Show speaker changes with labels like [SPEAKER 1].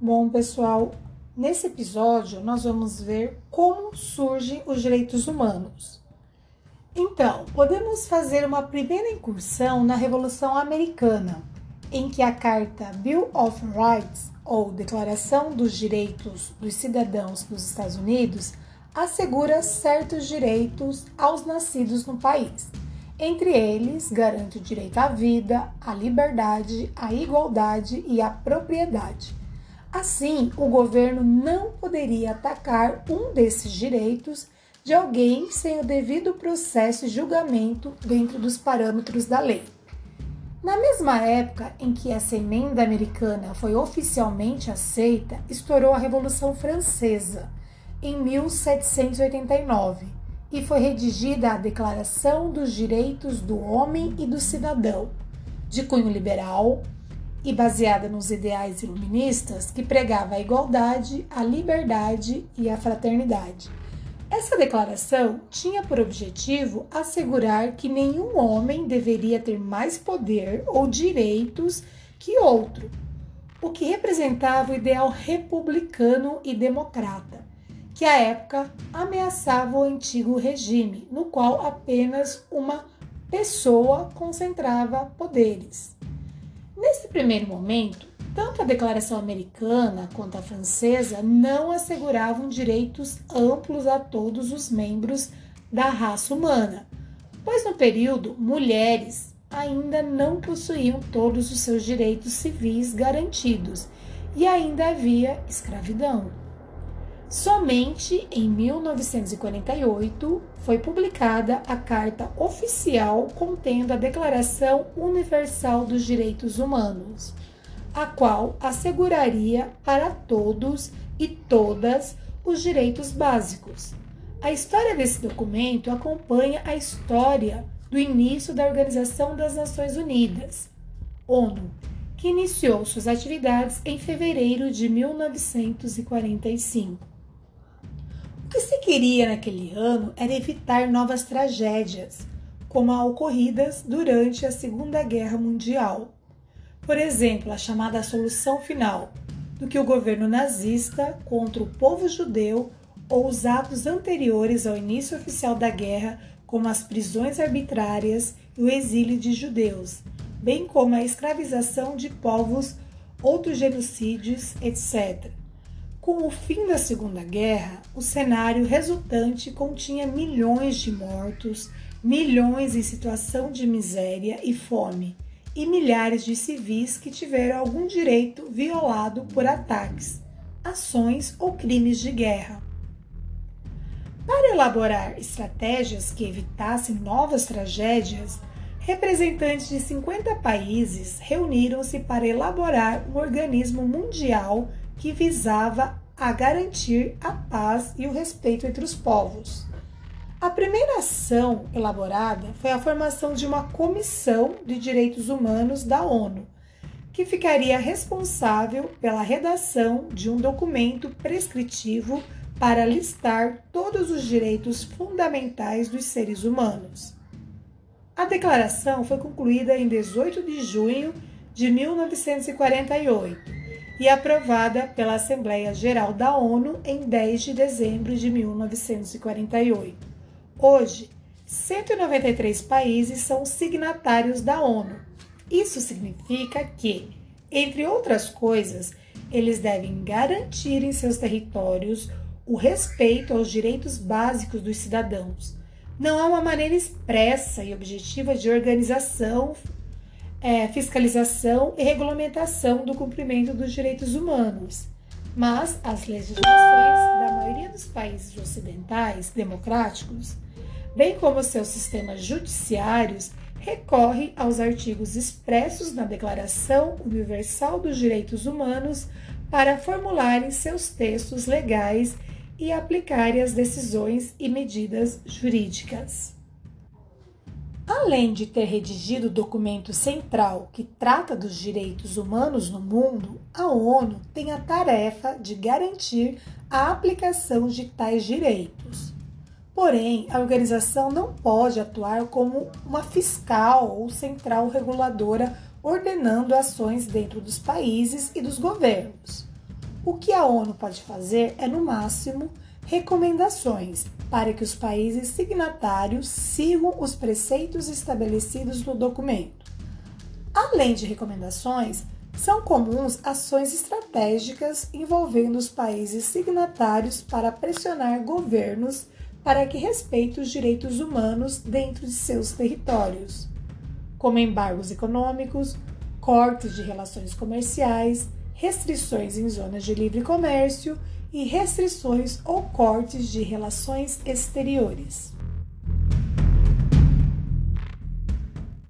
[SPEAKER 1] Bom, pessoal, nesse episódio nós vamos ver como surgem os direitos humanos. Então, podemos fazer uma primeira incursão na Revolução Americana, em que a Carta Bill of Rights, ou Declaração dos Direitos dos Cidadãos dos Estados Unidos, assegura certos direitos aos nascidos no país. Entre eles, garante o direito à vida, à liberdade, à igualdade e à propriedade. Assim, o governo não poderia atacar um desses direitos de alguém sem o devido processo e julgamento dentro dos parâmetros da lei. Na mesma época em que essa emenda americana foi oficialmente aceita, estourou a Revolução Francesa, em 1789 e foi redigida a Declaração dos Direitos do Homem e do Cidadão, de cunho liberal e baseada nos ideais iluministas que pregava a igualdade, a liberdade e a fraternidade. Essa declaração tinha por objetivo assegurar que nenhum homem deveria ter mais poder ou direitos que outro, o que representava o ideal republicano e democrata que à época ameaçava o antigo regime, no qual apenas uma pessoa concentrava poderes. Nesse primeiro momento, tanto a Declaração Americana quanto a Francesa não asseguravam direitos amplos a todos os membros da raça humana, pois no período mulheres ainda não possuíam todos os seus direitos civis garantidos e ainda havia escravidão. Somente em 1948 foi publicada a Carta Oficial contendo a Declaração Universal dos Direitos Humanos, a qual asseguraria para todos e todas os direitos básicos. A história desse documento acompanha a história do início da Organização das Nações Unidas, ONU, que iniciou suas atividades em fevereiro de 1945. O que se queria naquele ano era evitar novas tragédias, como as ocorridas durante a Segunda Guerra Mundial. Por exemplo, a chamada solução final, do que o governo nazista contra o povo judeu ou os atos anteriores ao início oficial da guerra, como as prisões arbitrárias e o exílio de judeus, bem como a escravização de povos, outros genocídios, etc. Com o fim da Segunda Guerra, o cenário resultante continha milhões de mortos, milhões em situação de miséria e fome, e milhares de civis que tiveram algum direito violado por ataques, ações ou crimes de guerra. Para elaborar estratégias que evitassem novas tragédias, representantes de 50 países reuniram-se para elaborar um organismo mundial que visava a garantir a paz e o respeito entre os povos. A primeira ação elaborada foi a formação de uma comissão de direitos humanos da ONU, que ficaria responsável pela redação de um documento prescritivo para listar todos os direitos fundamentais dos seres humanos. A declaração foi concluída em 18 de junho de 1948 e aprovada pela Assembleia Geral da ONU em 10 de dezembro de 1948. Hoje, 193 países são signatários da ONU. Isso significa que, entre outras coisas, eles devem garantir em seus territórios o respeito aos direitos básicos dos cidadãos. Não há uma maneira expressa e objetiva de organização é, fiscalização e regulamentação do cumprimento dos direitos humanos. Mas as legislações da maioria dos países ocidentais democráticos, bem como seus sistemas judiciários, recorrem aos artigos expressos na Declaração Universal dos Direitos Humanos para formularem seus textos legais e aplicarem as decisões e medidas jurídicas. Além de ter redigido o documento central que trata dos direitos humanos no mundo, a ONU tem a tarefa de garantir a aplicação de tais direitos. Porém, a organização não pode atuar como uma fiscal ou central reguladora ordenando ações dentro dos países e dos governos. O que a ONU pode fazer é, no máximo, recomendações para que os países signatários sigam os preceitos estabelecidos no documento. Além de recomendações, são comuns ações estratégicas envolvendo os países signatários para pressionar governos para que respeitem os direitos humanos dentro de seus territórios, como embargos econômicos, cortes de relações comerciais, restrições em zonas de livre comércio e restrições ou cortes de relações exteriores.